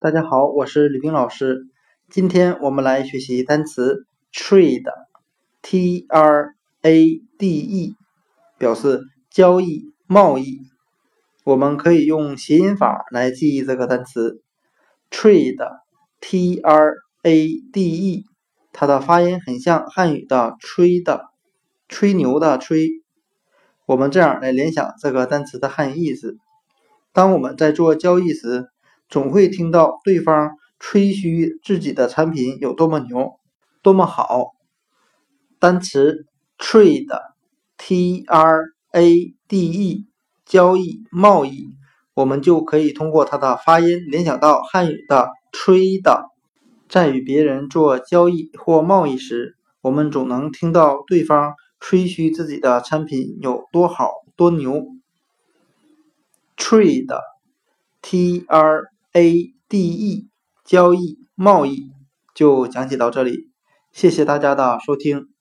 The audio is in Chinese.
大家好，我是吕冰老师。今天我们来学习单词 trade，t r a d e，表示交易、贸易。我们可以用谐音法来记忆这个单词 trade，t r a d e，它的发音很像汉语的吹的，吹牛的吹。我们这样来联想这个单词的汉语意思：当我们在做交易时。总会听到对方吹嘘自己的产品有多么牛、多么好。单词 trade，t r a d e，交易、贸易，我们就可以通过它的发音联想到汉语的吹的。在与别人做交易或贸易时，我们总能听到对方吹嘘自己的产品有多好、多牛。trade，t r。A D E 交易贸易就讲解到这里，谢谢大家的收听。